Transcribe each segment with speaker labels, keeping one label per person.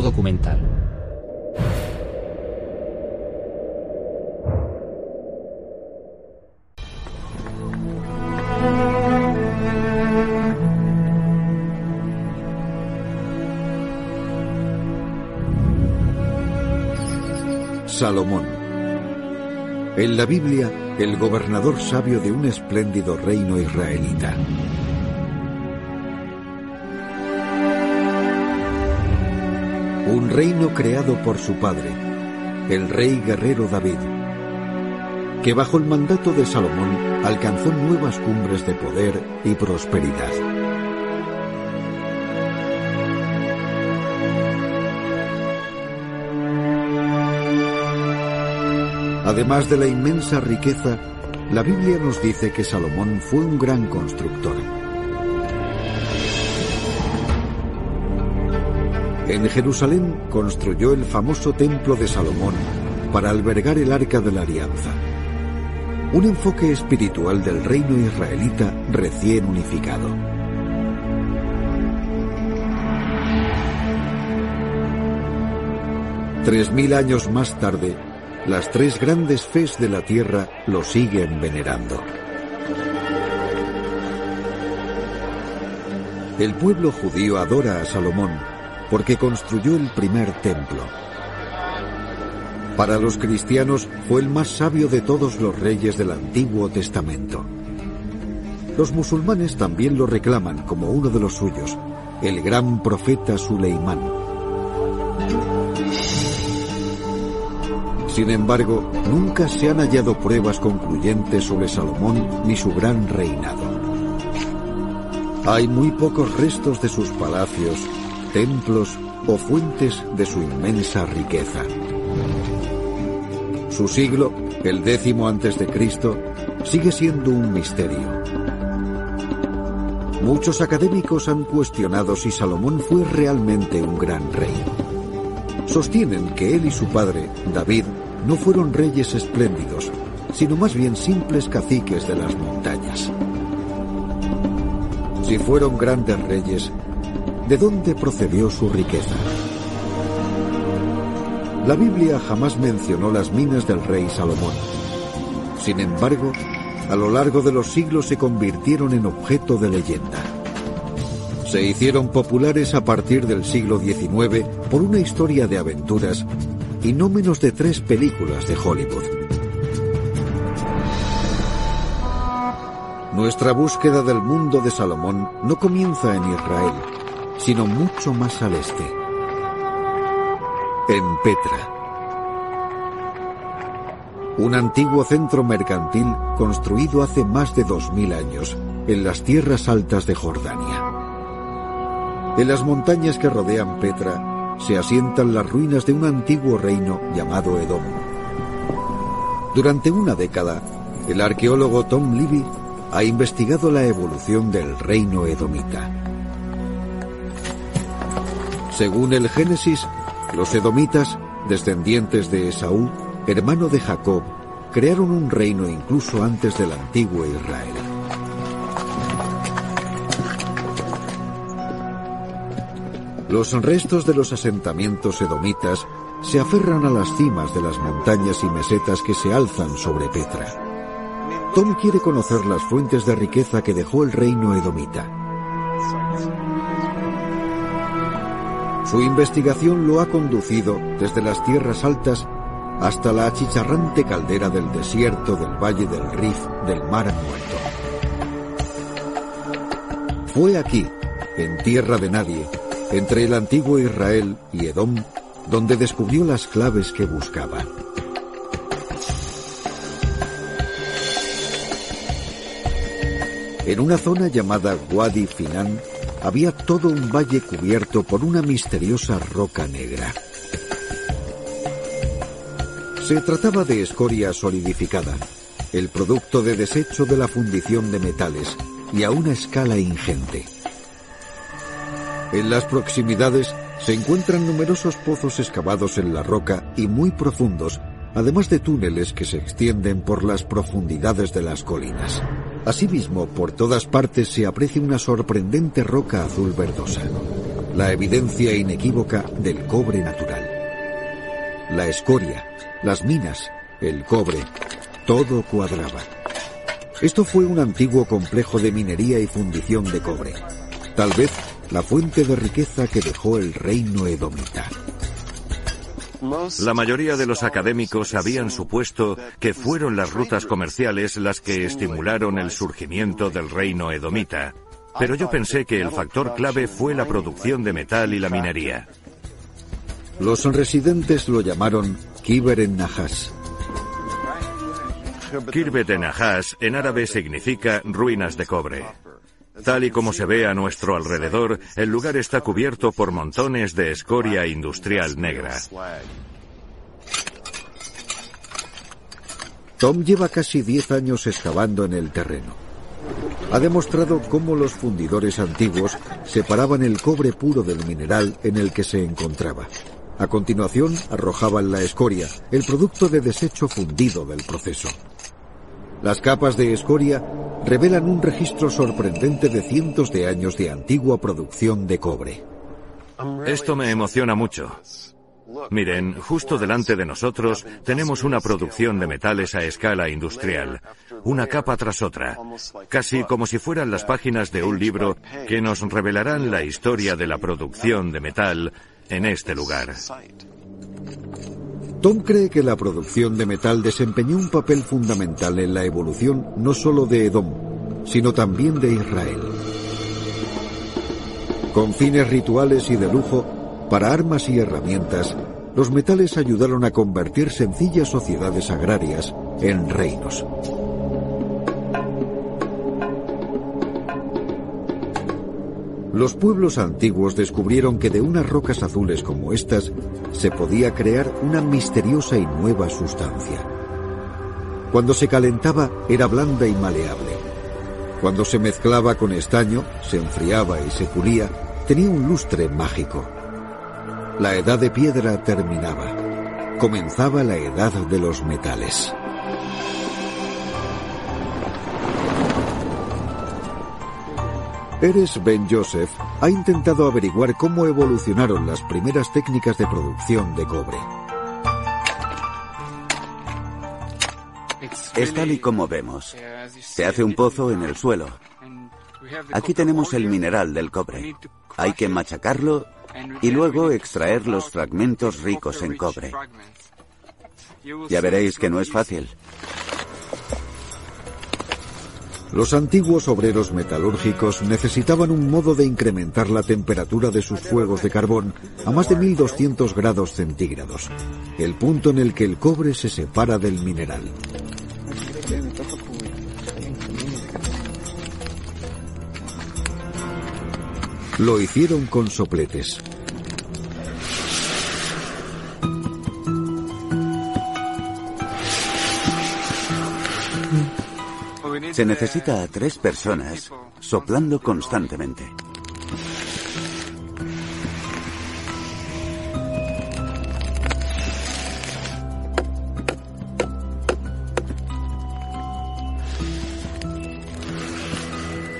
Speaker 1: Documental.
Speaker 2: Salomón. En la Biblia, el gobernador sabio de un espléndido reino israelita. Un reino creado por su padre, el rey guerrero David, que bajo el mandato de Salomón alcanzó nuevas cumbres de poder y prosperidad. Además de la inmensa riqueza, la Biblia nos dice que Salomón fue un gran constructor. En Jerusalén construyó el famoso templo de Salomón para albergar el arca de la alianza, un enfoque espiritual del reino israelita recién unificado. Tres mil años más tarde, las tres grandes fes de la tierra lo siguen venerando. El pueblo judío adora a Salomón porque construyó el primer templo. Para los cristianos fue el más sabio de todos los reyes del Antiguo Testamento. Los musulmanes también lo reclaman como uno de los suyos, el gran profeta Suleimán. Sin embargo, nunca se han hallado pruebas concluyentes sobre Salomón ni su gran reinado. Hay muy pocos restos de sus palacios, templos o fuentes de su inmensa riqueza. Su siglo, el décimo antes de Cristo, sigue siendo un misterio. Muchos académicos han cuestionado si Salomón fue realmente un gran rey. Sostienen que él y su padre, David, no fueron reyes espléndidos, sino más bien simples caciques de las montañas. Si fueron grandes reyes, ¿de dónde procedió su riqueza? La Biblia jamás mencionó las minas del rey Salomón. Sin embargo, a lo largo de los siglos se convirtieron en objeto de leyenda. Se hicieron populares a partir del siglo XIX por una historia de aventuras y no menos de tres películas de Hollywood. Nuestra búsqueda del mundo de Salomón no comienza en Israel, sino mucho más al este, en Petra. Un antiguo centro mercantil construido hace más de dos mil años en las tierras altas de Jordania. En las montañas que rodean Petra se asientan las ruinas de un antiguo reino llamado Edom. Durante una década, el arqueólogo Tom Levy ha investigado la evolución del reino edomita. Según el Génesis, los edomitas, descendientes de Esaú, hermano de Jacob, crearon un reino incluso antes del antiguo Israel. Los restos de los asentamientos edomitas se aferran a las cimas de las montañas y mesetas que se alzan sobre Petra. Tom quiere conocer las fuentes de riqueza que dejó el reino edomita. Su investigación lo ha conducido desde las tierras altas hasta la achicharrante caldera del desierto del Valle del Rif del Mar Muerto. Fue aquí, en tierra de nadie, entre el antiguo Israel y Edom, donde descubrió las claves que buscaba. En una zona llamada Wadi Finan había todo un valle cubierto por una misteriosa roca negra. Se trataba de escoria solidificada, el producto de desecho de la fundición de metales y a una escala ingente. En las proximidades se encuentran numerosos pozos excavados en la roca y muy profundos, además de túneles que se extienden por las profundidades de las colinas. Asimismo, por todas partes se aprecia una sorprendente roca azul verdosa, la evidencia inequívoca del cobre natural. La escoria, las minas, el cobre, todo cuadraba. Esto fue un antiguo complejo de minería y fundición de cobre. Tal vez la fuente de riqueza que dejó el reino edomita.
Speaker 1: La mayoría de los académicos habían supuesto que fueron las rutas comerciales las que estimularon el surgimiento del reino edomita, pero yo pensé que el factor clave fue la producción de metal y la minería.
Speaker 2: Los residentes lo llamaron Kiber en Najas.
Speaker 1: Kirbet en Najas en árabe significa ruinas de cobre. Tal y como se ve a nuestro alrededor, el lugar está cubierto por montones de escoria industrial negra.
Speaker 2: Tom lleva casi 10 años excavando en el terreno. Ha demostrado cómo los fundidores antiguos separaban el cobre puro del mineral en el que se encontraba. A continuación, arrojaban la escoria, el producto de desecho fundido del proceso. Las capas de escoria revelan un registro sorprendente de cientos de años de antigua producción de cobre.
Speaker 1: Esto me emociona mucho. Miren, justo delante de nosotros tenemos una producción de metales a escala industrial, una capa tras otra, casi como si fueran las páginas de un libro que nos revelarán la historia de la producción de metal en este lugar.
Speaker 2: Tom cree que la producción de metal desempeñó un papel fundamental en la evolución no solo de Edom, sino también de Israel. Con fines rituales y de lujo, para armas y herramientas, los metales ayudaron a convertir sencillas sociedades agrarias en reinos. Los pueblos antiguos descubrieron que de unas rocas azules como estas se podía crear una misteriosa y nueva sustancia. Cuando se calentaba era blanda y maleable. Cuando se mezclaba con estaño, se enfriaba y se pulía, tenía un lustre mágico. La edad de piedra terminaba. Comenzaba la edad de los metales. Eres Ben Joseph ha intentado averiguar cómo evolucionaron las primeras técnicas de producción de cobre.
Speaker 3: Es tal y como vemos. Se hace un pozo en el suelo. Aquí tenemos el mineral del cobre. Hay que machacarlo y luego extraer los fragmentos ricos en cobre. Ya veréis que no es fácil.
Speaker 2: Los antiguos obreros metalúrgicos necesitaban un modo de incrementar la temperatura de sus fuegos de carbón a más de 1200 grados centígrados, el punto en el que el cobre se separa del mineral. Lo hicieron con sopletes.
Speaker 3: Se necesita a tres personas soplando constantemente.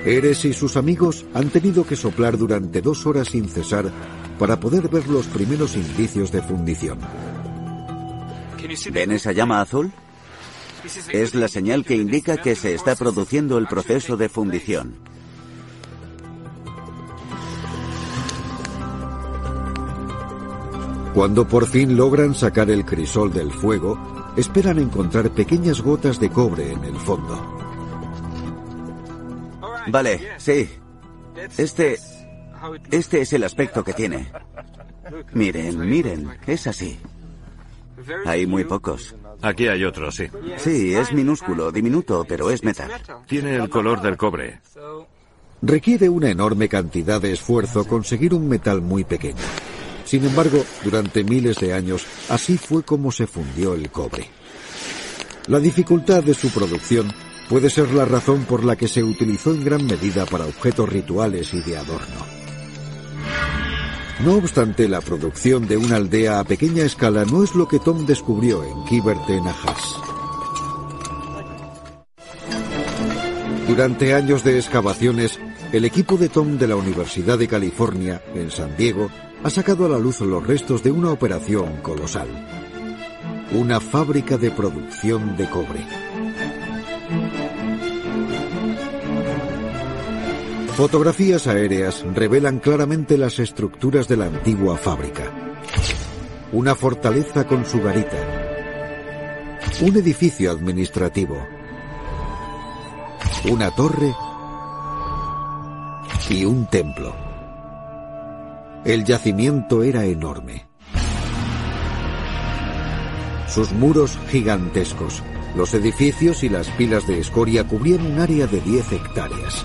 Speaker 2: Eres y sus amigos han tenido que soplar durante dos horas sin cesar para poder ver los primeros indicios de fundición.
Speaker 3: ¿Ven esa llama azul? Es la señal que indica que se está produciendo el proceso de fundición.
Speaker 2: Cuando por fin logran sacar el crisol del fuego, esperan encontrar pequeñas gotas de cobre en el fondo.
Speaker 3: Vale, sí. Este... Este es el aspecto que tiene. Miren, miren, es así. Hay muy pocos.
Speaker 1: Aquí hay otro, sí.
Speaker 3: Sí, es minúsculo, diminuto, pero es metal.
Speaker 1: Tiene el color del cobre.
Speaker 2: Requiere una enorme cantidad de esfuerzo conseguir un metal muy pequeño. Sin embargo, durante miles de años, así fue como se fundió el cobre. La dificultad de su producción puede ser la razón por la que se utilizó en gran medida para objetos rituales y de adorno. No obstante, la producción de una aldea a pequeña escala no es lo que Tom descubrió en Kiberte Najas. Durante años de excavaciones, el equipo de Tom de la Universidad de California, en San Diego, ha sacado a la luz los restos de una operación colosal. Una fábrica de producción de cobre. Fotografías aéreas revelan claramente las estructuras de la antigua fábrica. Una fortaleza con su garita. Un edificio administrativo. Una torre y un templo. El yacimiento era enorme. Sus muros gigantescos, los edificios y las pilas de escoria cubrían un área de 10 hectáreas.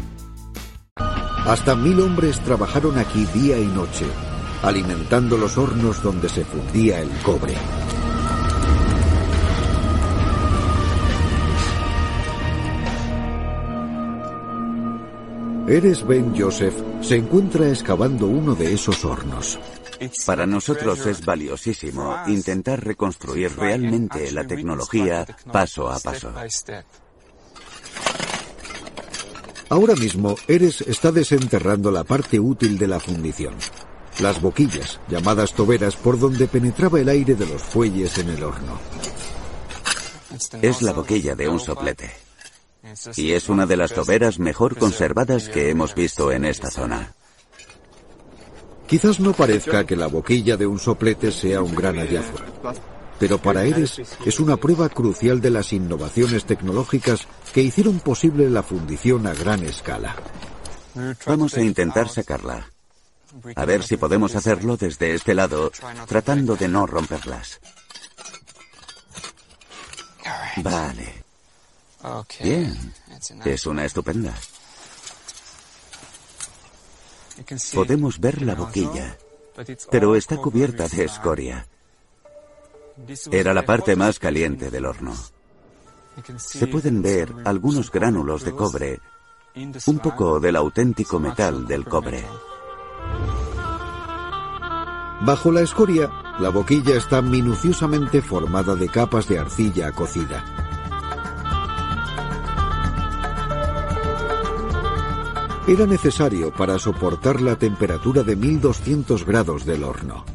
Speaker 2: Hasta mil hombres trabajaron aquí día y noche, alimentando los hornos donde se fundía el cobre. Eres Ben Joseph se encuentra excavando uno de esos hornos.
Speaker 3: Para nosotros es valiosísimo intentar reconstruir realmente la tecnología paso a paso.
Speaker 2: Ahora mismo, Eres está desenterrando la parte útil de la fundición. Las boquillas, llamadas toberas, por donde penetraba el aire de los fuelles en el horno.
Speaker 3: Es la boquilla de un soplete. Y es una de las toberas mejor conservadas que hemos visto en esta zona.
Speaker 2: Quizás no parezca que la boquilla de un soplete sea un gran hallazgo, pero para Eres es una prueba crucial de las innovaciones tecnológicas que hicieron posible la fundición a gran escala.
Speaker 3: Vamos a intentar sacarla. A ver si podemos hacerlo desde este lado, tratando de no romperlas. Vale. Bien. Es una estupenda. Podemos ver la boquilla, pero está cubierta de escoria. Era la parte más caliente del horno. Se pueden ver algunos gránulos de cobre, un poco del auténtico metal del cobre.
Speaker 2: Bajo la escoria, la boquilla está minuciosamente formada de capas de arcilla cocida. Era necesario para soportar la temperatura de 1200 grados del horno.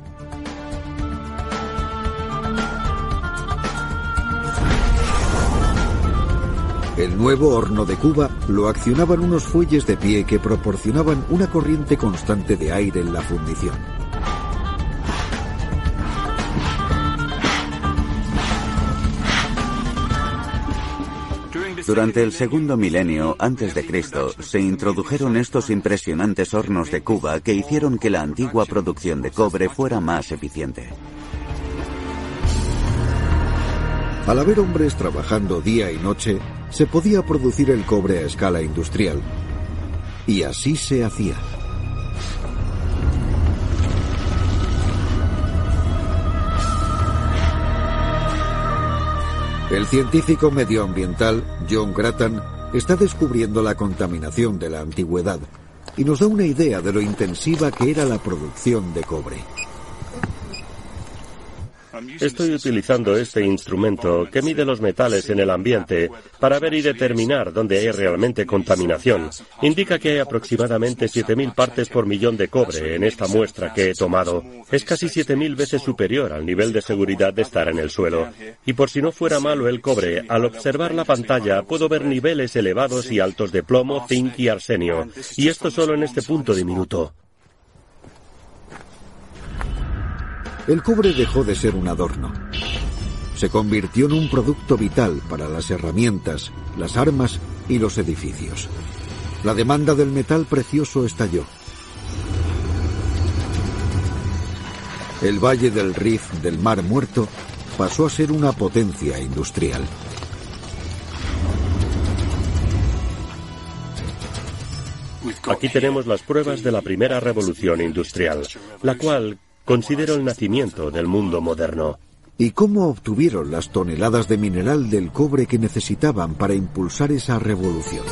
Speaker 2: El nuevo horno de Cuba lo accionaban unos fuelles de pie que proporcionaban una corriente constante de aire en la fundición.
Speaker 3: Durante el segundo milenio antes de Cristo se introdujeron estos impresionantes hornos de Cuba que hicieron que la antigua producción de cobre fuera más eficiente.
Speaker 2: Al haber hombres trabajando día y noche, se podía producir el cobre a escala industrial. Y así se hacía. El científico medioambiental John Grattan está descubriendo la contaminación de la antigüedad y nos da una idea de lo intensiva que era la producción de cobre.
Speaker 4: Estoy utilizando este instrumento que mide los metales en el ambiente para ver y determinar dónde hay realmente contaminación. Indica que hay aproximadamente 7.000 partes por millón de cobre en esta muestra que he tomado. Es casi 7.000 veces superior al nivel de seguridad de estar en el suelo. Y por si no fuera malo el cobre, al observar la pantalla puedo ver niveles elevados y altos de plomo, zinc y arsenio. Y esto solo en este punto diminuto.
Speaker 2: El cobre dejó de ser un adorno. Se convirtió en un producto vital para las herramientas, las armas y los edificios. La demanda del metal precioso estalló. El valle del Rif del Mar Muerto pasó a ser una potencia industrial.
Speaker 4: Aquí tenemos las pruebas de la primera revolución industrial, la cual considero el nacimiento del mundo moderno.
Speaker 2: ¿Y cómo obtuvieron las toneladas de mineral del cobre que necesitaban para impulsar esa revolución?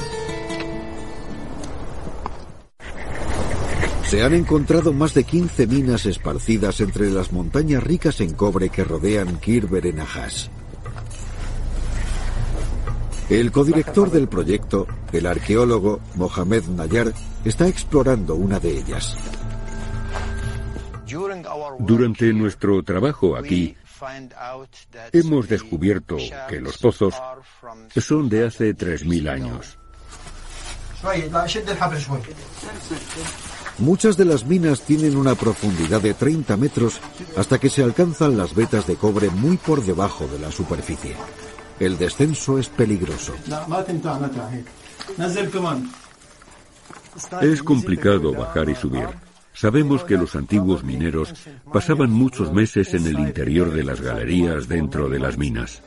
Speaker 2: Se han encontrado más de 15 minas esparcidas entre las montañas ricas en cobre que rodean Kirber en Ajas. El codirector del proyecto, el arqueólogo Mohamed Nayar, está explorando una de ellas.
Speaker 5: Durante nuestro trabajo aquí, hemos descubierto que los pozos son de hace 3.000 años.
Speaker 2: Muchas de las minas tienen una profundidad de 30 metros hasta que se alcanzan las vetas de cobre muy por debajo de la superficie. El descenso es peligroso.
Speaker 5: Es complicado bajar y subir. Sabemos que los antiguos mineros pasaban muchos meses en el interior de las galerías dentro de las minas.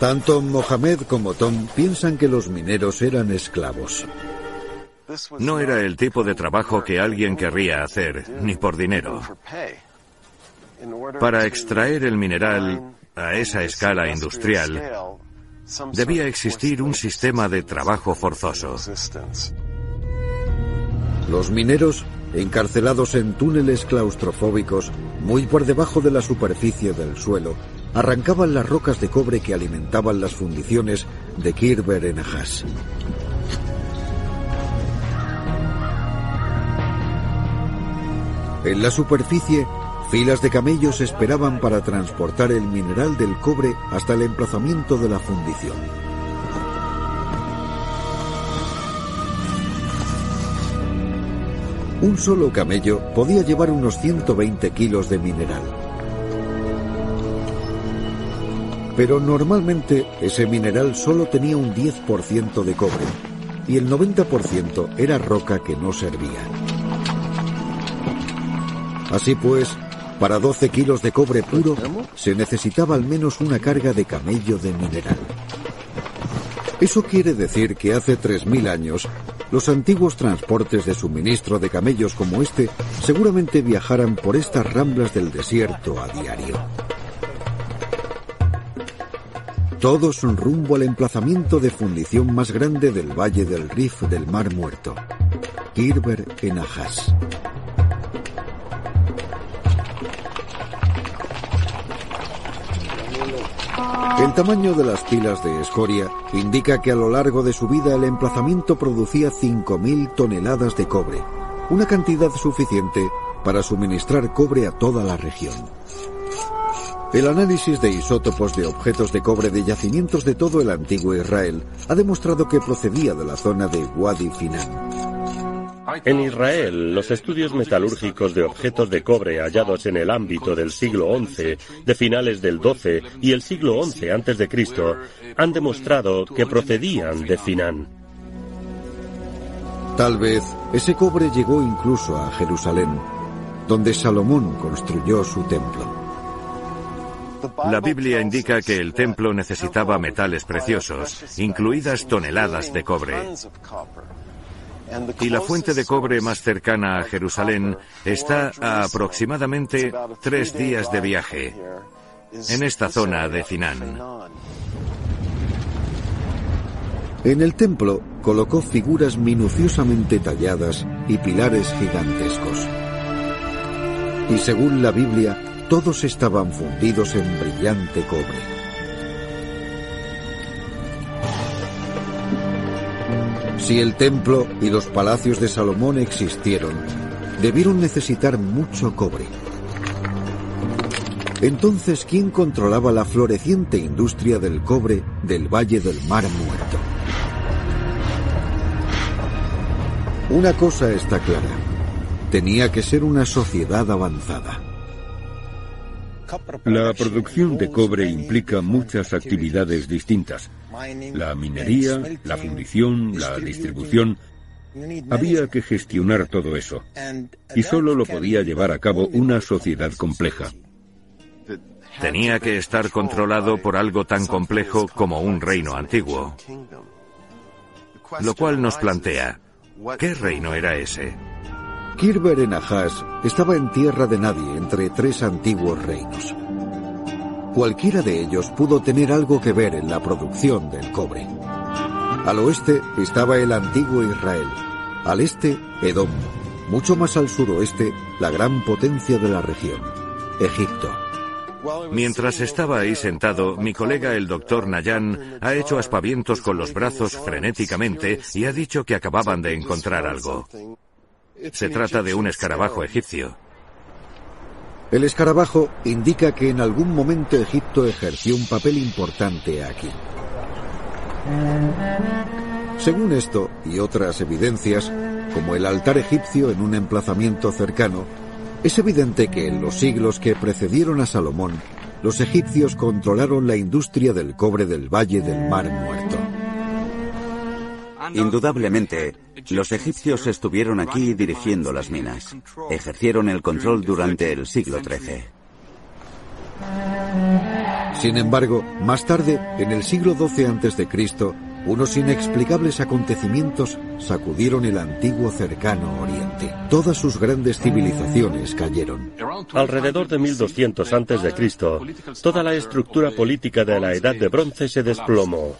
Speaker 2: Tanto Mohamed como Tom piensan que los mineros eran esclavos.
Speaker 1: No era el tipo de trabajo que alguien querría hacer, ni por dinero. Para extraer el mineral a esa escala industrial, debía existir un sistema de trabajo forzoso.
Speaker 2: Los mineros, encarcelados en túneles claustrofóbicos muy por debajo de la superficie del suelo, arrancaban las rocas de cobre que alimentaban las fundiciones de Kirber en Ajas. En la superficie, filas de camellos esperaban para transportar el mineral del cobre hasta el emplazamiento de la fundición. Un solo camello podía llevar unos 120 kilos de mineral. Pero normalmente ese mineral solo tenía un 10% de cobre y el 90% era roca que no servía. Así pues, para 12 kilos de cobre puro se necesitaba al menos una carga de camello de mineral. Eso quiere decir que hace 3.000 años los antiguos transportes de suministro de camellos como este seguramente viajaran por estas ramblas del desierto a diario. Todos rumbo al emplazamiento de fundición más grande del valle del Rif del Mar Muerto, Kirber en Ajas. El tamaño de las pilas de escoria indica que a lo largo de su vida el emplazamiento producía 5.000 toneladas de cobre, una cantidad suficiente para suministrar cobre a toda la región. El análisis de isótopos de objetos de cobre de yacimientos de todo el antiguo Israel ha demostrado que procedía de la zona de Wadi Finan.
Speaker 4: En Israel, los estudios metalúrgicos de objetos de cobre hallados en el ámbito del siglo XI, de finales del XII y el siglo XI a.C., han demostrado que procedían de Finan.
Speaker 2: Tal vez ese cobre llegó incluso a Jerusalén, donde Salomón construyó su templo.
Speaker 1: La Biblia indica que el templo necesitaba metales preciosos, incluidas toneladas de cobre. Y la fuente de cobre más cercana a Jerusalén está a aproximadamente tres días de viaje, en esta zona de Finan.
Speaker 2: En el templo colocó figuras minuciosamente talladas y pilares gigantescos. Y según la Biblia, todos estaban fundidos en brillante cobre. Si el templo y los palacios de Salomón existieron, debieron necesitar mucho cobre. Entonces, ¿quién controlaba la floreciente industria del cobre del Valle del Mar Muerto? Una cosa está clara. Tenía que ser una sociedad avanzada.
Speaker 5: La producción de cobre implica muchas actividades distintas. La minería, la fundición, la distribución. Había que gestionar todo eso. Y solo lo podía llevar a cabo una sociedad compleja.
Speaker 1: Tenía que estar controlado por algo tan complejo como un reino antiguo. Lo cual nos plantea, ¿qué reino era ese?
Speaker 2: Kirber en estaba en tierra de nadie entre tres antiguos reinos. Cualquiera de ellos pudo tener algo que ver en la producción del cobre. Al oeste estaba el antiguo Israel, al este Edom, mucho más al suroeste la gran potencia de la región, Egipto.
Speaker 1: Mientras estaba ahí sentado, mi colega el doctor Nayan ha hecho aspavientos con los brazos frenéticamente y ha dicho que acababan de encontrar algo. Se trata de un escarabajo egipcio.
Speaker 2: El escarabajo indica que en algún momento Egipto ejerció un papel importante aquí. Según esto y otras evidencias, como el altar egipcio en un emplazamiento cercano, es evidente que en los siglos que precedieron a Salomón, los egipcios controlaron la industria del cobre del Valle del Mar Muerto.
Speaker 3: Indudablemente, los egipcios estuvieron aquí dirigiendo las minas. Ejercieron el control durante el siglo XIII.
Speaker 2: Sin embargo, más tarde, en el siglo XII a.C., unos inexplicables acontecimientos sacudieron el antiguo cercano Oriente. Todas sus grandes civilizaciones cayeron.
Speaker 4: Alrededor de 1200 a.C., toda la estructura política de la Edad de Bronce se desplomó.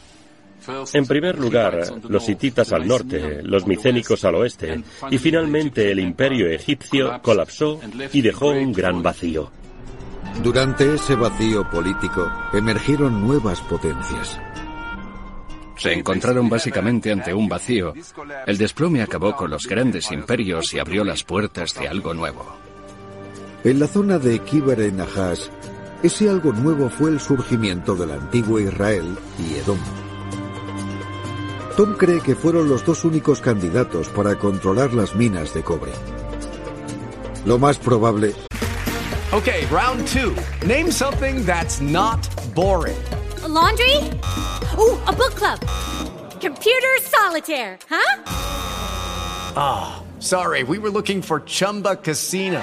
Speaker 4: En primer lugar, los hititas al norte, los micénicos al oeste, y finalmente el imperio egipcio colapsó y dejó un gran vacío.
Speaker 2: Durante ese vacío político emergieron nuevas potencias.
Speaker 6: Se encontraron básicamente ante un vacío. El desplome acabó con los grandes imperios y abrió las puertas de algo nuevo.
Speaker 2: En la zona de Kiber en Nahash, ese algo nuevo fue el surgimiento del antiguo Israel y Edom. Tom cree que fueron los dos únicos candidatos para controlar las minas de cobre. Lo más probable.
Speaker 7: Okay, round two. Name something that's not boring.
Speaker 8: laundry? Ooh, a book club. Computer solitaire, huh?
Speaker 7: Ah, oh, sorry. We were looking for Chumba Casino.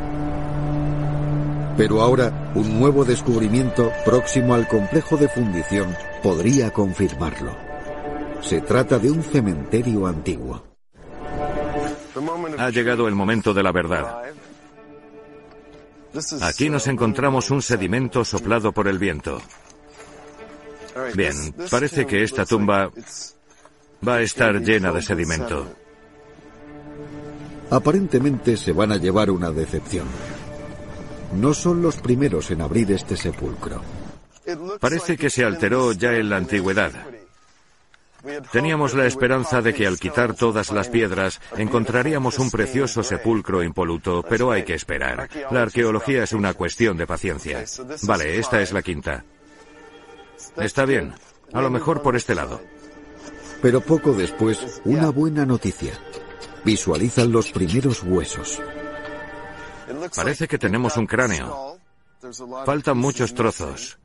Speaker 2: Pero ahora, un nuevo descubrimiento próximo al complejo de fundición podría confirmarlo. Se trata de un cementerio antiguo.
Speaker 1: Ha llegado el momento de la verdad. Aquí nos encontramos un sedimento soplado por el viento. Bien, parece que esta tumba va a estar llena de sedimento.
Speaker 2: Aparentemente se van a llevar una decepción no son los primeros en abrir este sepulcro.
Speaker 1: Parece que se alteró ya en la antigüedad. Teníamos la esperanza de que al quitar todas las piedras encontraríamos un precioso sepulcro impoluto, pero hay que esperar. La arqueología es una cuestión de paciencia. Vale, esta es la quinta. Está bien, a lo mejor por este lado.
Speaker 2: Pero poco después, una buena noticia. visualizan los primeros huesos.
Speaker 1: Parece que tenemos un cráneo. Faltan muchos trozos.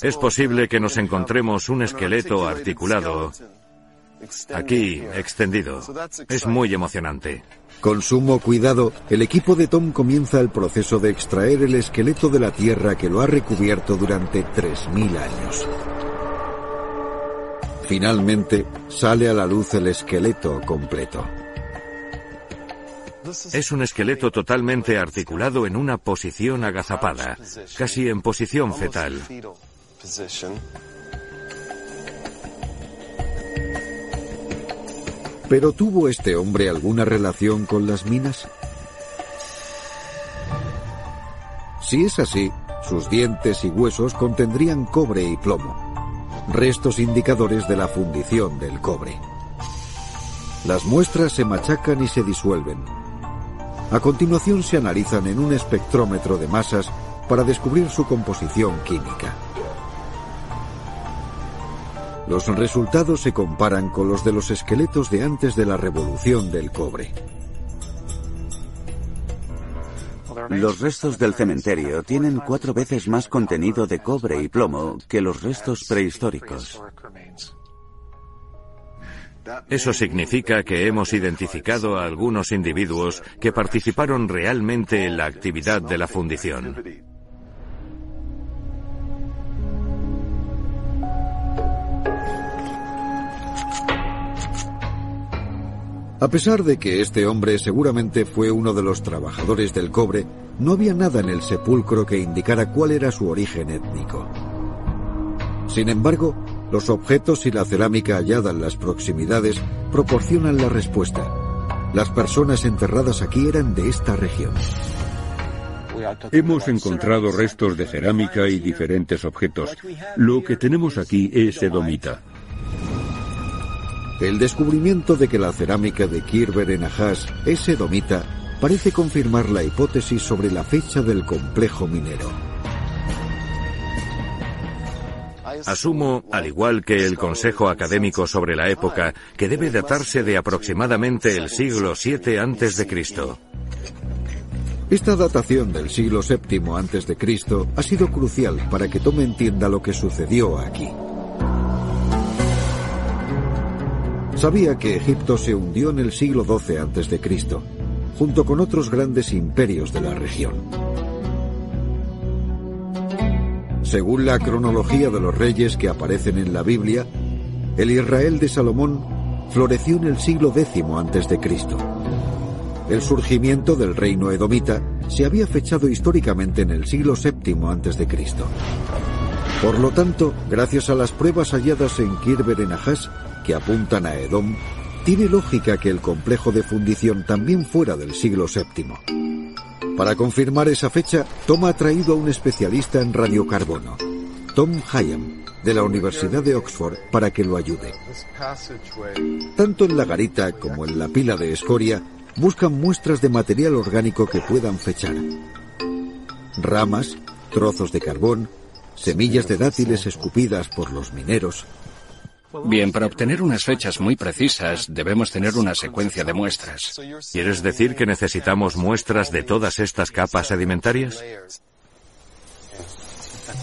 Speaker 1: Es posible que nos encontremos un esqueleto articulado aquí, extendido. Es muy emocionante.
Speaker 2: Con sumo cuidado, el equipo de Tom comienza el proceso de extraer el esqueleto de la Tierra que lo ha recubierto durante 3.000 años. Finalmente, sale a la luz el esqueleto completo.
Speaker 1: Es un esqueleto totalmente articulado en una posición agazapada, casi en posición fetal.
Speaker 2: ¿Pero tuvo este hombre alguna relación con las minas? Si es así, sus dientes y huesos contendrían cobre y plomo, restos indicadores de la fundición del cobre. Las muestras se machacan y se disuelven. A continuación se analizan en un espectrómetro de masas para descubrir su composición química. Los resultados se comparan con los de los esqueletos de antes de la revolución del cobre.
Speaker 3: Los restos del cementerio tienen cuatro veces más contenido de cobre y plomo que los restos prehistóricos.
Speaker 1: Eso significa que hemos identificado a algunos individuos que participaron realmente en la actividad de la fundición.
Speaker 2: A pesar de que este hombre seguramente fue uno de los trabajadores del cobre, no había nada en el sepulcro que indicara cuál era su origen étnico. Sin embargo, los objetos y la cerámica hallada en las proximidades proporcionan la respuesta. Las personas enterradas aquí eran de esta región.
Speaker 5: Hemos encontrado restos de cerámica y diferentes objetos. Lo que tenemos aquí es edomita.
Speaker 2: El descubrimiento de que la cerámica de Kirber en Ahas es edomita parece confirmar la hipótesis sobre la fecha del complejo minero.
Speaker 1: Asumo, al igual que el Consejo Académico sobre la época, que debe datarse de aproximadamente el siglo VII Cristo.
Speaker 2: Esta datación del siglo VII Cristo ha sido crucial para que Tom entienda lo que sucedió aquí. Sabía que Egipto se hundió en el siglo XII a.C., junto con otros grandes imperios de la región. Según la cronología de los reyes que aparecen en la Biblia, el Israel de Salomón floreció en el siglo X a.C. El surgimiento del reino edomita se había fechado históricamente en el siglo VII a.C. Por lo tanto, gracias a las pruebas halladas en Kirber en que apuntan a Edom, tiene lógica que el complejo de fundición también fuera del siglo VII. Para confirmar esa fecha, Tom ha traído a un especialista en radiocarbono, Tom Hayam, de la Universidad de Oxford, para que lo ayude. Tanto en la garita como en la pila de escoria, buscan muestras de material orgánico que puedan fechar. Ramas, trozos de carbón, semillas de dátiles escupidas por los mineros,
Speaker 6: Bien, para obtener unas fechas muy precisas debemos tener una secuencia de muestras.
Speaker 1: ¿Quieres decir que necesitamos muestras de todas estas capas sedimentarias?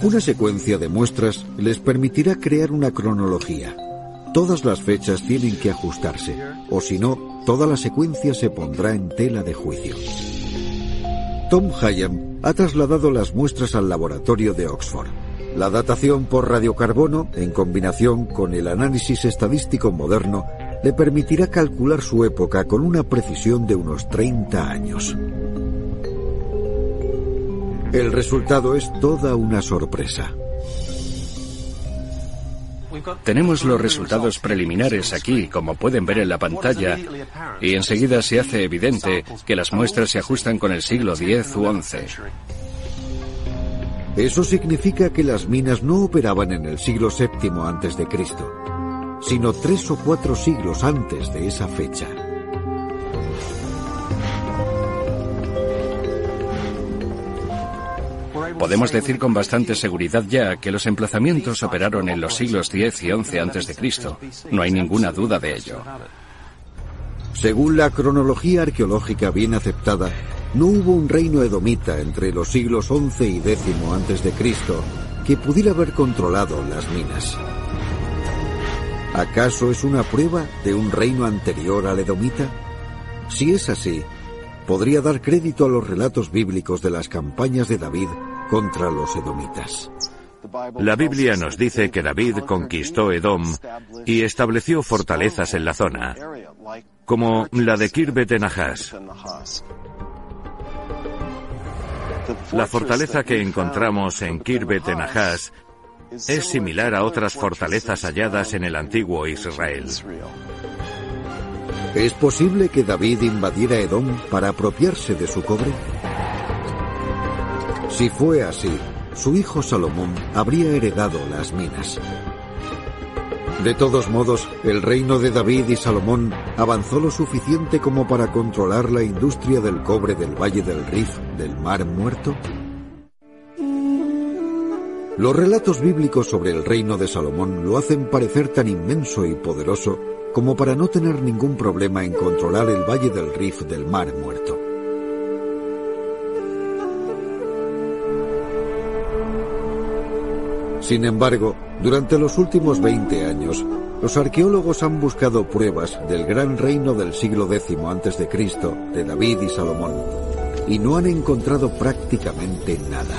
Speaker 2: Una secuencia de muestras les permitirá crear una cronología. Todas las fechas tienen que ajustarse, o si no, toda la secuencia se pondrá en tela de juicio. Tom Hayam ha trasladado las muestras al laboratorio de Oxford. La datación por radiocarbono, en combinación con el análisis estadístico moderno, le permitirá calcular su época con una precisión de unos 30 años. El resultado es toda una sorpresa.
Speaker 6: Tenemos los resultados preliminares aquí, como pueden ver en la pantalla, y enseguida se hace evidente que las muestras se ajustan con el siglo X u XI.
Speaker 2: Eso significa que las minas no operaban en el siglo VII antes de Cristo, sino tres o cuatro siglos antes de esa fecha.
Speaker 6: Podemos decir con bastante seguridad ya que los emplazamientos operaron en los siglos X y XI Cristo. No hay ninguna duda de ello.
Speaker 2: Según la cronología arqueológica bien aceptada, no hubo un reino edomita entre los siglos XI y X Cristo que pudiera haber controlado las minas. ¿Acaso es una prueba de un reino anterior al edomita? Si es así, podría dar crédito a los relatos bíblicos de las campañas de David contra los edomitas.
Speaker 1: La Biblia nos dice que David conquistó Edom y estableció fortalezas en la zona, como la de Kirbet en La fortaleza que encontramos en Kirbet en es similar a otras fortalezas halladas en el antiguo Israel.
Speaker 2: ¿Es posible que David invadiera Edom para apropiarse de su cobre? Si fue así, su hijo Salomón habría heredado las minas. De todos modos, el reino de David y Salomón avanzó lo suficiente como para controlar la industria del cobre del Valle del Rif del Mar Muerto. Los relatos bíblicos sobre el reino de Salomón lo hacen parecer tan inmenso y poderoso como para no tener ningún problema en controlar el Valle del Rif del Mar Muerto. Sin embargo, durante los últimos 20 años, los arqueólogos han buscado pruebas del gran reino del siglo X a.C., de David y Salomón, y no han encontrado prácticamente nada.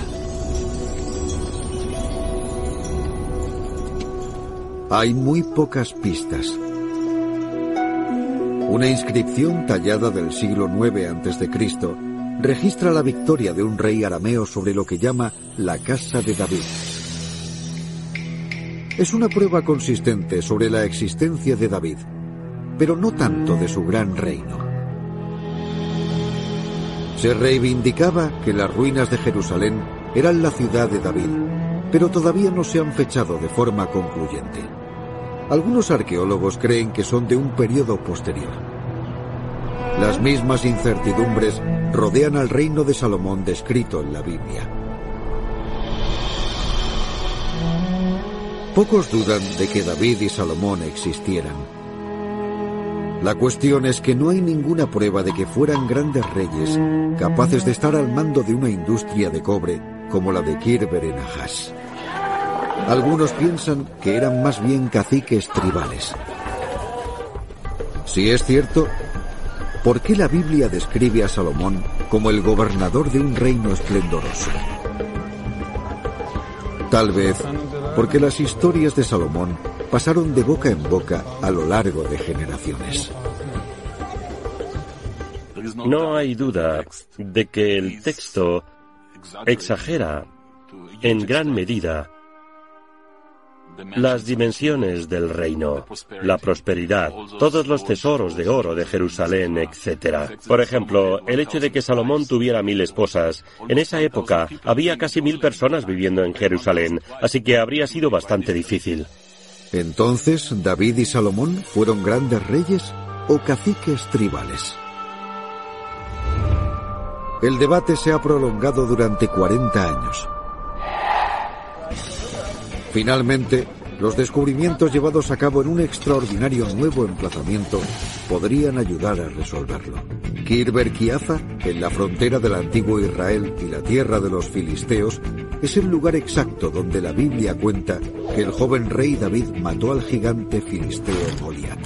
Speaker 2: Hay muy pocas pistas. Una inscripción tallada del siglo IX a.C. registra la victoria de un rey arameo sobre lo que llama la Casa de David. Es una prueba consistente sobre la existencia de David, pero no tanto de su gran reino. Se reivindicaba que las ruinas de Jerusalén eran la ciudad de David, pero todavía no se han fechado de forma concluyente. Algunos arqueólogos creen que son de un periodo posterior. Las mismas incertidumbres rodean al reino de Salomón descrito en la Biblia. Pocos dudan de que David y Salomón existieran. La cuestión es que no hay ninguna prueba de que fueran grandes reyes capaces de estar al mando de una industria de cobre como la de Kirber en algunos piensan que eran más bien caciques tribales. Si es cierto, ¿por qué la Biblia describe a Salomón como el gobernador de un reino esplendoroso? Tal vez porque las historias de Salomón pasaron de boca en boca a lo largo de generaciones.
Speaker 4: No hay duda de que el texto exagera en gran medida las dimensiones del reino, la prosperidad, todos los tesoros de oro de Jerusalén, etc. Por ejemplo, el hecho de que Salomón tuviera mil esposas. En esa época había casi mil personas viviendo en Jerusalén, así que habría sido bastante difícil.
Speaker 2: Entonces, ¿David y Salomón fueron grandes reyes o caciques tribales? El debate se ha prolongado durante 40 años. Finalmente, los descubrimientos llevados a cabo en un extraordinario nuevo emplazamiento podrían ayudar a resolverlo. Kirber Kiafa, en la frontera del antiguo Israel y la tierra de los filisteos, es el lugar exacto donde la Biblia cuenta que el joven rey David mató al gigante filisteo Goliat.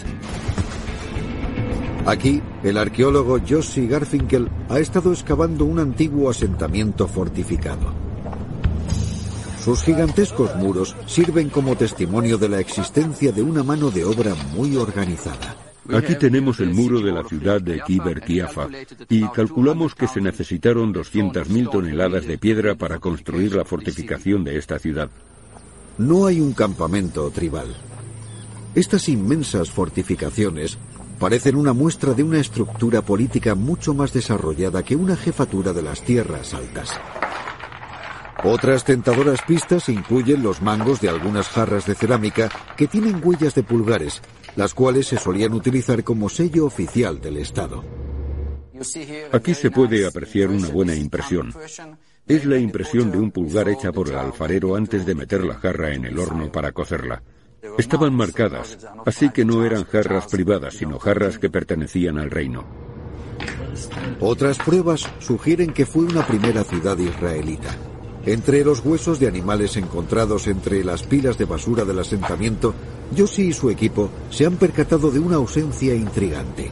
Speaker 2: Aquí, el arqueólogo Josie Garfinkel ha estado excavando un antiguo asentamiento fortificado. Sus gigantescos muros sirven como testimonio de la existencia de una mano de obra muy organizada.
Speaker 5: Aquí tenemos el muro de la ciudad de Kiber Kiafa y calculamos que se necesitaron 200.000 toneladas de piedra para construir la fortificación de esta ciudad.
Speaker 2: No hay un campamento tribal. Estas inmensas fortificaciones parecen una muestra de una estructura política mucho más desarrollada que una jefatura de las tierras altas. Otras tentadoras pistas incluyen los mangos de algunas jarras de cerámica que tienen huellas de pulgares, las cuales se solían utilizar como sello oficial del Estado.
Speaker 5: Aquí se puede apreciar una buena impresión. Es la impresión de un pulgar hecha por el alfarero antes de meter la jarra en el horno para cocerla. Estaban marcadas, así que no eran jarras privadas, sino jarras que pertenecían al reino.
Speaker 2: Otras pruebas sugieren que fue una primera ciudad israelita. Entre los huesos de animales encontrados entre las pilas de basura del asentamiento, Yossi y su equipo se han percatado de una ausencia intrigante.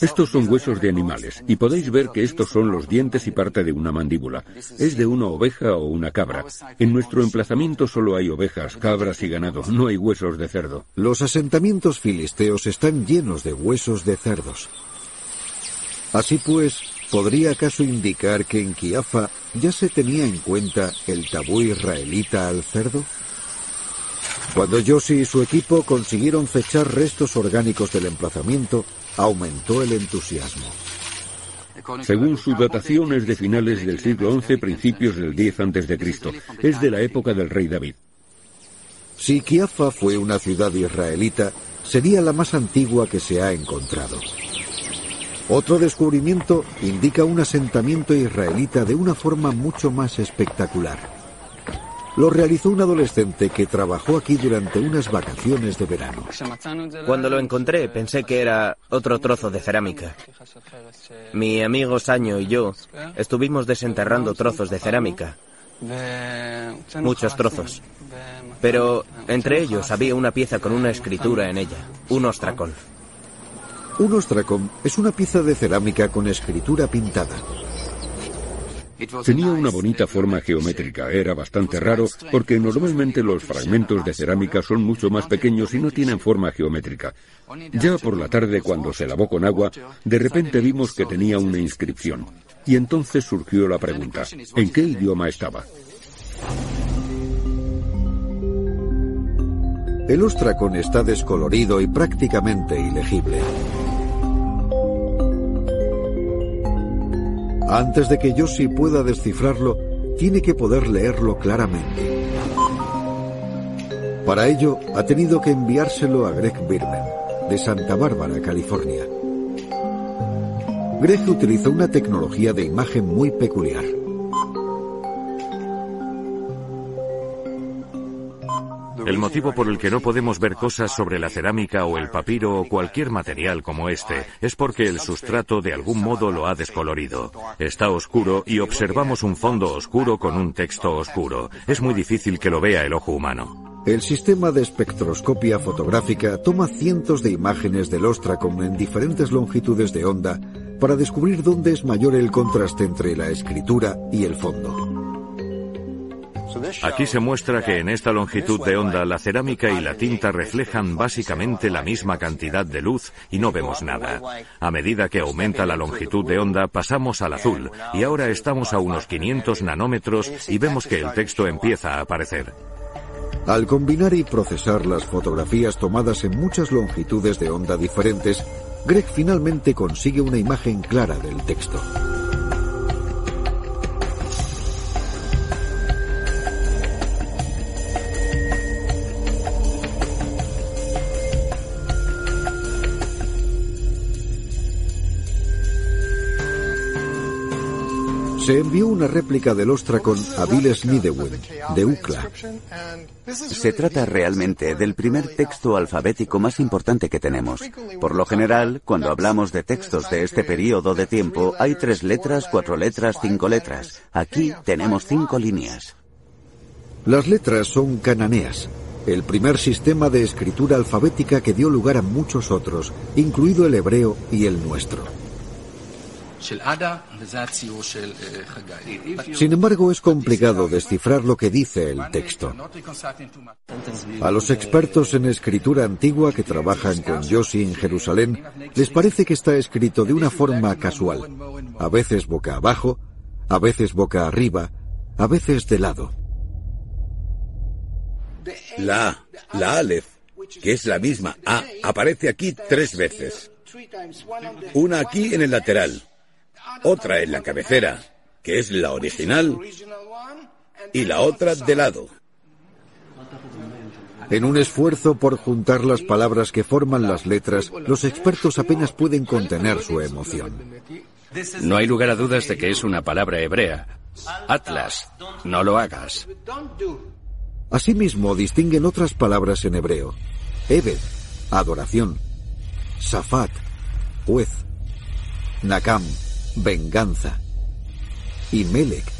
Speaker 5: Estos son huesos de animales y podéis ver que estos son los dientes y parte de una mandíbula. Es de una oveja o una cabra. En nuestro emplazamiento solo hay ovejas, cabras y ganado, no hay huesos de cerdo.
Speaker 2: Los asentamientos filisteos están llenos de huesos de cerdos. Así pues, ¿podría acaso indicar que en Kiafa ya se tenía en cuenta el tabú israelita al cerdo? Cuando Yossi y su equipo consiguieron fechar restos orgánicos del emplazamiento, aumentó el entusiasmo.
Speaker 5: Según su datación es de finales del siglo XI, principios del X a.C. Es de la época del rey David.
Speaker 2: Si Kiafa fue una ciudad israelita, sería la más antigua que se ha encontrado. Otro descubrimiento indica un asentamiento israelita de una forma mucho más espectacular. Lo realizó un adolescente que trabajó aquí durante unas vacaciones de verano.
Speaker 9: Cuando lo encontré pensé que era otro trozo de cerámica. Mi amigo Saño y yo estuvimos desenterrando trozos de cerámica. Muchos trozos. Pero entre ellos había una pieza con una escritura en ella, un ostracón.
Speaker 2: Un ostracón es una pieza de cerámica con escritura pintada.
Speaker 5: Tenía una bonita forma geométrica, era bastante raro porque normalmente los fragmentos de cerámica son mucho más pequeños y no tienen forma geométrica. Ya por la tarde, cuando se lavó con agua, de repente vimos que tenía una inscripción. Y entonces surgió la pregunta, ¿en qué idioma estaba?
Speaker 2: El ostracón está descolorido y prácticamente ilegible. Antes de que Yoshi pueda descifrarlo, tiene que poder leerlo claramente. Para ello, ha tenido que enviárselo a Greg Birman, de Santa Bárbara, California. Greg utilizó una tecnología de imagen muy peculiar.
Speaker 1: El motivo por el que no podemos ver cosas sobre la cerámica o el papiro o cualquier material como este es porque el sustrato de algún modo lo ha descolorido. Está oscuro y observamos un fondo oscuro con un texto oscuro. Es muy difícil que lo vea el ojo humano.
Speaker 2: El sistema de espectroscopia fotográfica toma cientos de imágenes del ostracón en diferentes longitudes de onda para descubrir dónde es mayor el contraste entre la escritura y el fondo.
Speaker 1: Aquí se muestra que en esta longitud de onda la cerámica y la tinta reflejan básicamente la misma cantidad de luz y no vemos nada. A medida que aumenta la longitud de onda pasamos al azul y ahora estamos a unos 500 nanómetros y vemos que el texto empieza a aparecer.
Speaker 2: Al combinar y procesar las fotografías tomadas en muchas longitudes de onda diferentes, Greg finalmente consigue una imagen clara del texto. Se envió una réplica del Ostracon a Viles Nidewen, de UCLA.
Speaker 3: Se trata realmente del primer texto alfabético más importante que tenemos. Por lo general, cuando hablamos de textos de este periodo de tiempo, hay tres letras, cuatro letras, cinco letras. Aquí tenemos cinco líneas.
Speaker 2: Las letras son cananeas, el primer sistema de escritura alfabética que dio lugar a muchos otros, incluido el hebreo y el nuestro. Sin embargo, es complicado descifrar lo que dice el texto. A los expertos en escritura antigua que trabajan con Yossi en Jerusalén, les parece que está escrito de una forma casual, a veces boca abajo, a veces boca arriba, a veces de lado.
Speaker 10: La A, la Aleph, que es la misma A, aparece aquí tres veces. Una aquí en el lateral, otra en la cabecera, que es la original, y la otra de lado.
Speaker 2: En un esfuerzo por juntar las palabras que forman las letras, los expertos apenas pueden contener su emoción.
Speaker 6: No hay lugar a dudas de que es una palabra hebrea. Atlas, no lo hagas.
Speaker 2: Asimismo, distinguen otras palabras en hebreo. Ebed, adoración. Safat, juez. Nakam, venganza. Y Melech,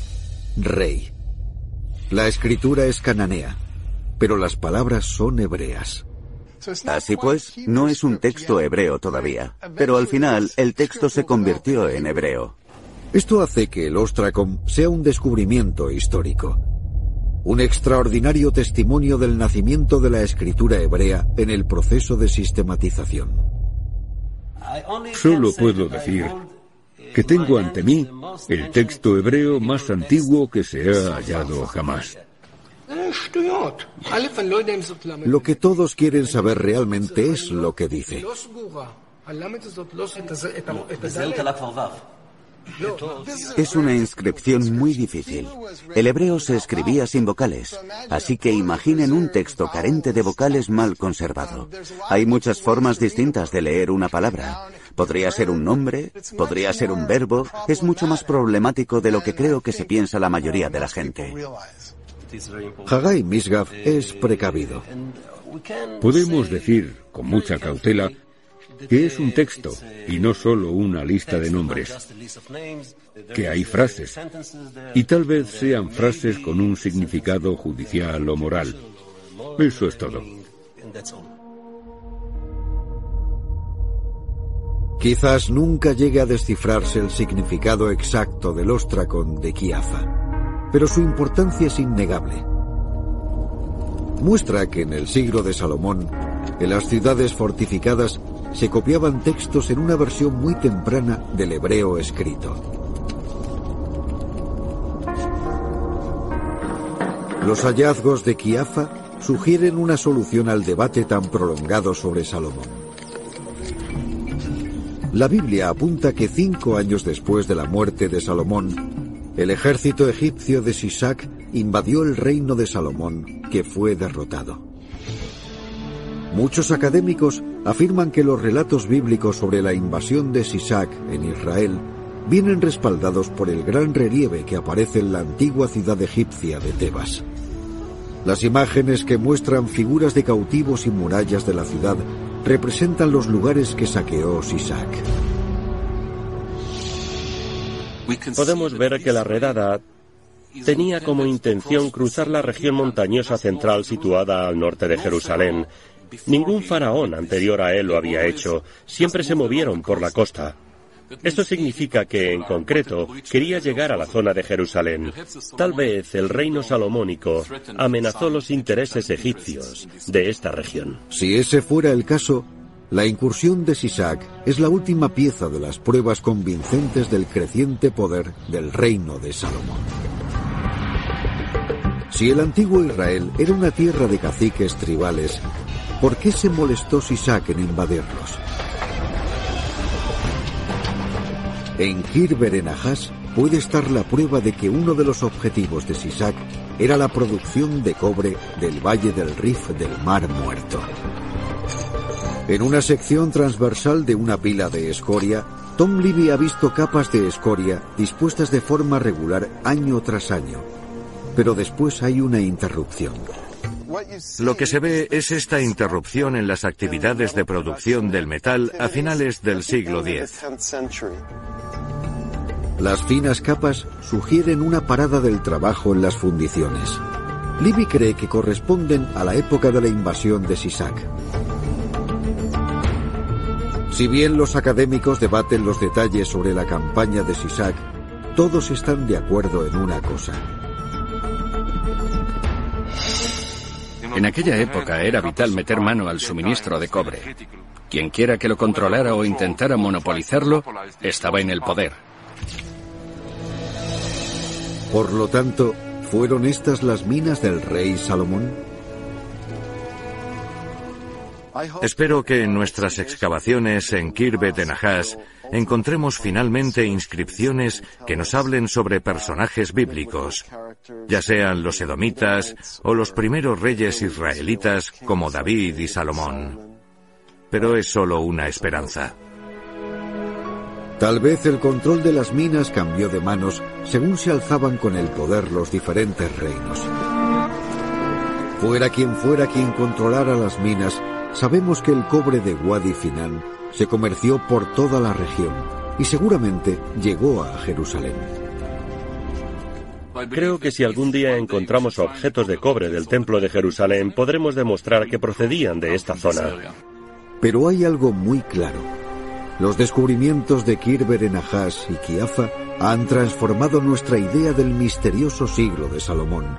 Speaker 2: rey. La escritura es cananea, pero las palabras son hebreas.
Speaker 3: Así pues, no es un texto hebreo todavía, pero al final el texto se convirtió en hebreo.
Speaker 2: Esto hace que el Ostracom sea un descubrimiento histórico, un extraordinario testimonio del nacimiento de la escritura hebrea en el proceso de sistematización.
Speaker 5: Solo puedo decir que tengo ante mí el texto hebreo más antiguo que se ha hallado jamás.
Speaker 2: Lo que todos quieren saber realmente es lo que dice.
Speaker 3: Es una inscripción muy difícil. El hebreo se escribía sin vocales, así que imaginen un texto carente de vocales mal conservado. Hay muchas formas distintas de leer una palabra. Podría ser un nombre, podría ser un verbo, es mucho más problemático de lo que creo que se piensa la mayoría de la gente.
Speaker 2: Hagai Misgaf es precavido.
Speaker 5: Podemos decir, con mucha cautela, que es un texto y no solo una lista de nombres, que hay frases, y tal vez sean frases con un significado judicial o moral. Eso es todo.
Speaker 2: Quizás nunca llegue a descifrarse el significado exacto del ostracón de Kiafa, pero su importancia es innegable. Muestra que en el siglo de Salomón, en las ciudades fortificadas se copiaban textos en una versión muy temprana del hebreo escrito. Los hallazgos de Kiafa sugieren una solución al debate tan prolongado sobre Salomón. La Biblia apunta que cinco años después de la muerte de Salomón, el ejército egipcio de Sisac invadió el reino de Salomón, que fue derrotado. Muchos académicos afirman que los relatos bíblicos sobre la invasión de Sisac en Israel vienen respaldados por el gran relieve que aparece en la antigua ciudad egipcia de Tebas. Las imágenes que muestran figuras de cautivos y murallas de la ciudad representan los lugares que saqueó Sisac.
Speaker 4: Podemos ver que la redada tenía como intención cruzar la región montañosa central situada al norte de Jerusalén Ningún faraón anterior a él lo había hecho. Siempre se movieron por la costa. Esto significa que, en concreto, quería llegar a la zona de Jerusalén. Tal vez el reino salomónico amenazó los intereses egipcios de esta región.
Speaker 2: Si ese fuera el caso, la incursión de Sisac es la última pieza de las pruebas convincentes del creciente poder del reino de Salomón. Si el antiguo Israel era una tierra de caciques tribales, ¿Por qué se molestó Sisac en invadirlos? En Kirberenajas puede estar la prueba de que uno de los objetivos de Sisac era la producción de cobre del Valle del Rif del Mar Muerto. En una sección transversal de una pila de escoria, Tom Libby ha visto capas de escoria dispuestas de forma regular año tras año. Pero después hay una interrupción.
Speaker 1: Lo que se ve es esta interrupción en las actividades de producción del metal a finales del siglo X.
Speaker 2: Las finas capas sugieren una parada del trabajo en las fundiciones. Libby cree que corresponden a la época de la invasión de Sisac. Si bien los académicos debaten los detalles sobre la campaña de Sisac, todos están de acuerdo en una cosa.
Speaker 6: En aquella época era vital meter mano al suministro de cobre. Quien quiera que lo controlara o intentara monopolizarlo estaba en el poder.
Speaker 2: Por lo tanto, ¿fueron estas las minas del rey Salomón?
Speaker 1: Espero que en nuestras excavaciones en Kirbet en encontremos finalmente inscripciones que nos hablen sobre personajes bíblicos, ya sean los edomitas o los primeros reyes israelitas como David y Salomón. Pero es solo una esperanza.
Speaker 2: Tal vez el control de las minas cambió de manos según se alzaban con el poder los diferentes reinos. Fuera quien fuera quien controlara las minas, sabemos que el cobre de Wadi Finan se comerció por toda la región y seguramente llegó a Jerusalén.
Speaker 4: Creo que si algún día encontramos objetos de cobre del Templo de Jerusalén, podremos demostrar que procedían de esta zona.
Speaker 2: Pero hay algo muy claro. Los descubrimientos de Kirber en Ahaz y Kiafa han transformado nuestra idea del misterioso siglo de Salomón.